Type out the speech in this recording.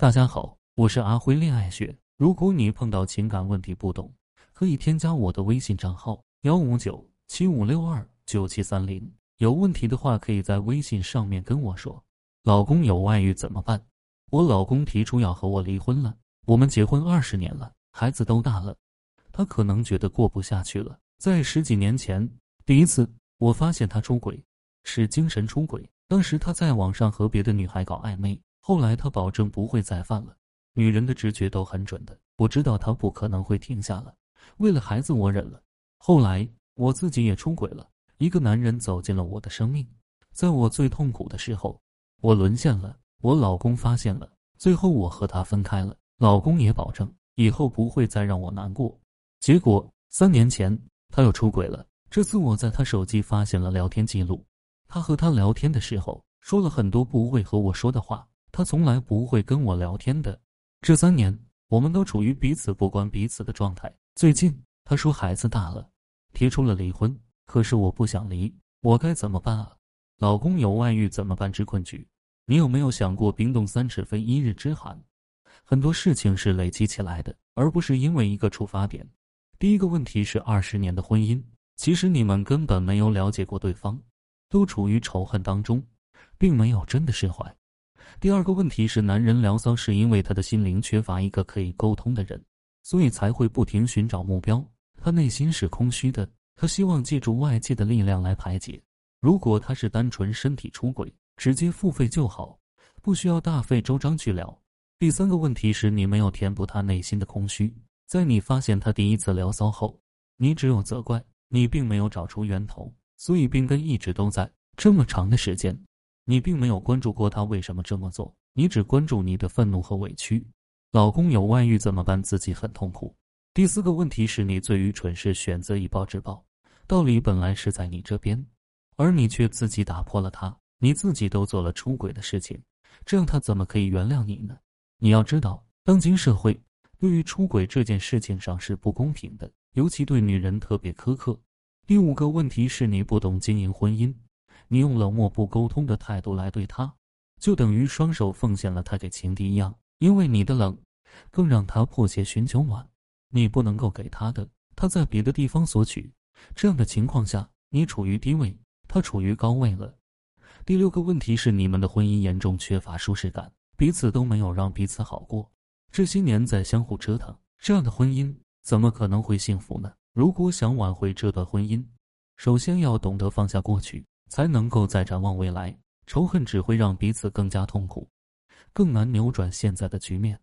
大家好，我是阿辉恋爱学。如果你碰到情感问题不懂，可以添加我的微信账号幺五九七五六二九七三零。有问题的话，可以在微信上面跟我说。老公有外遇怎么办？我老公提出要和我离婚了。我们结婚二十年了，孩子都大了，他可能觉得过不下去了。在十几年前，第一次我发现他出轨，是精神出轨。当时他在网上和别的女孩搞暧昧。后来他保证不会再犯了，女人的直觉都很准的。我知道他不可能会停下了，为了孩子我忍了。后来我自己也出轨了，一个男人走进了我的生命，在我最痛苦的时候，我沦陷了。我老公发现了，最后我和他分开了。老公也保证以后不会再让我难过。结果三年前他又出轨了，这次我在他手机发现了聊天记录，他和他聊天的时候说了很多不会和我说的话。他从来不会跟我聊天的。这三年，我们都处于彼此不关彼此的状态。最近，他说孩子大了，提出了离婚。可是我不想离，我该怎么办啊？老公有外遇怎么办？之困局。你有没有想过，冰冻三尺非一日之寒？很多事情是累积起来的，而不是因为一个出发点。第一个问题是二十年的婚姻，其实你们根本没有了解过对方，都处于仇恨当中，并没有真的释怀。第二个问题是，男人聊骚是因为他的心灵缺乏一个可以沟通的人，所以才会不停寻找目标。他内心是空虚的，他希望借助外界的力量来排解。如果他是单纯身体出轨，直接付费就好，不需要大费周章去聊。第三个问题是你没有填补他内心的空虚。在你发现他第一次聊骚后，你只有责怪，你并没有找出源头，所以病根一直都在。这么长的时间。你并没有关注过他为什么这么做，你只关注你的愤怒和委屈。老公有外遇怎么办？自己很痛苦。第四个问题是你最愚蠢是选择以暴制暴，道理本来是在你这边，而你却自己打破了他，你自己都做了出轨的事情，这样他怎么可以原谅你呢？你要知道，当今社会对于出轨这件事情上是不公平的，尤其对女人特别苛刻。第五个问题是你不懂经营婚姻。你用冷漠不沟通的态度来对他，就等于双手奉献了他给情敌一样。因为你的冷，更让他迫切寻求暖。你不能够给他的，他在别的地方索取。这样的情况下，你处于低位，他处于高位了。第六个问题是，你们的婚姻严重缺乏舒适感，彼此都没有让彼此好过。这些年在相互折腾，这样的婚姻怎么可能会幸福呢？如果想挽回这段婚姻，首先要懂得放下过去。才能够再展望未来。仇恨只会让彼此更加痛苦，更难扭转现在的局面。